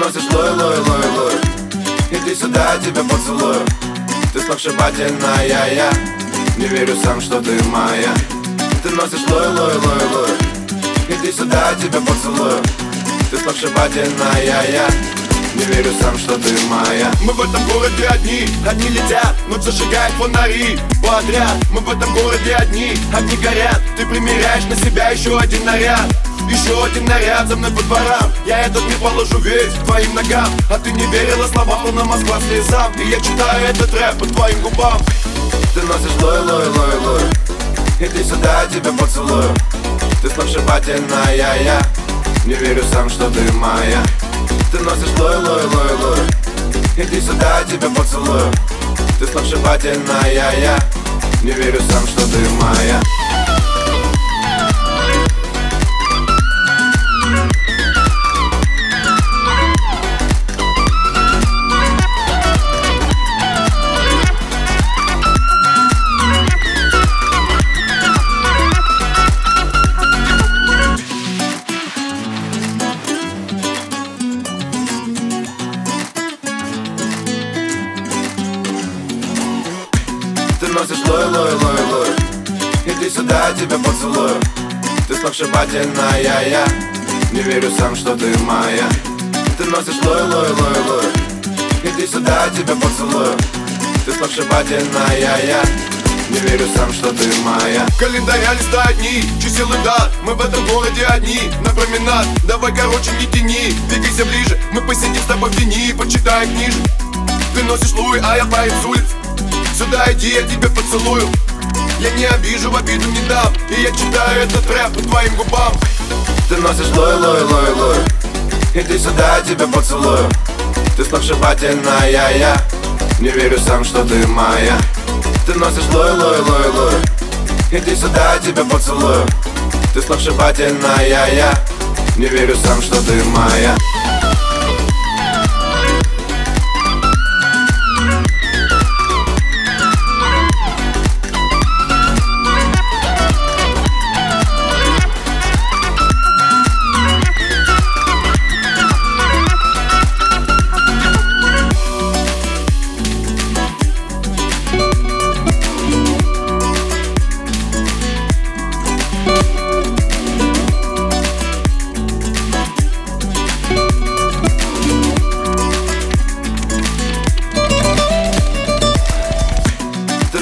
лой, лой, лой, лой. Иди сюда, я тебя поцелую. Ты сногсшибательная, я Не верю сам, что ты моя. Ты носишь лой, лой, лой, лой. Иди сюда, я тебя поцелую. Ты сногсшибательная, я не верю сам, что ты моя. Мы в этом городе одни, одни летят Ночь зажигает фонари подряд? Мы в этом городе одни, огни горят. Ты примеряешь на себя еще один наряд еще один наряд за мной по дворам. Я этот мир положу весь твоим ногам. А ты не верила словам, но на Москва слезам. И я читаю этот рэп по твоим губам. Ты носишь лой, лой, лой, лой. Иди сюда, я тебя поцелую. Ты сногсшибательная, я Не верю сам, что ты моя. Ты носишь лой, лой, лой, лой. Иди сюда, я тебя поцелую. Ты сногсшибательная, я Не верю сам, что ты моя Ты носишь лой, лой, лой, лой. Иди сюда, я тебя поцелую. Ты сногсшибательная, я Не верю сам, что ты моя. Ты носишь лой, лой, лой, лой. Иди сюда, я тебя поцелую. Ты сногсшибательная, я не верю сам, что ты моя. Календаря листают дни, чисел и дат. Мы в этом городе одни, на променад. Давай, короче, не тяни, двигайся ближе Мы посидим с тобой в тени, почитаем книжек Ты носишь луи, а я парень с улиц Сюда иди, я тебя поцелую. Я не обижу, в обиду не дам. И я читаю этот рэп по твоим губам. Ты носишь лой, лой, лой, лой. Иди сюда, я тебя поцелую. Ты сногсшибательная, я Не верю сам, что ты моя. Ты носишь лой, лой, лой, лой. Иди сюда, я тебя поцелую. Ты сногсшибательная, я. Не верю сам, что ты моя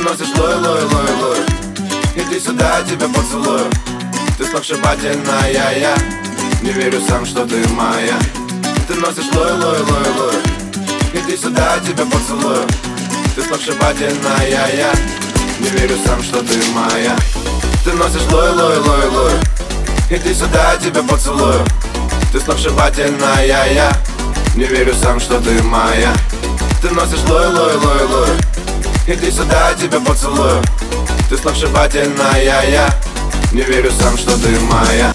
носишь лой, лой, лой, лой. Иди сюда, я тебя поцелую. Ты сногсшибательная, я Не верю сам, что ты моя. Ты носишь лой, лой, лой, лой. Иди сюда, я тебя поцелую. Ты сногсшибательная, я Не верю сам, что ты моя. Ты носишь лой, лой, лой, лой. Иди сюда, я тебя поцелую. Ты сногсшибательная, я Не верю сам, что ты моя. Ты носишь лой, лой, лой, лой Иди сюда, я тебя поцелую. Ты сногсшибательная, я. Не верю сам, что ты моя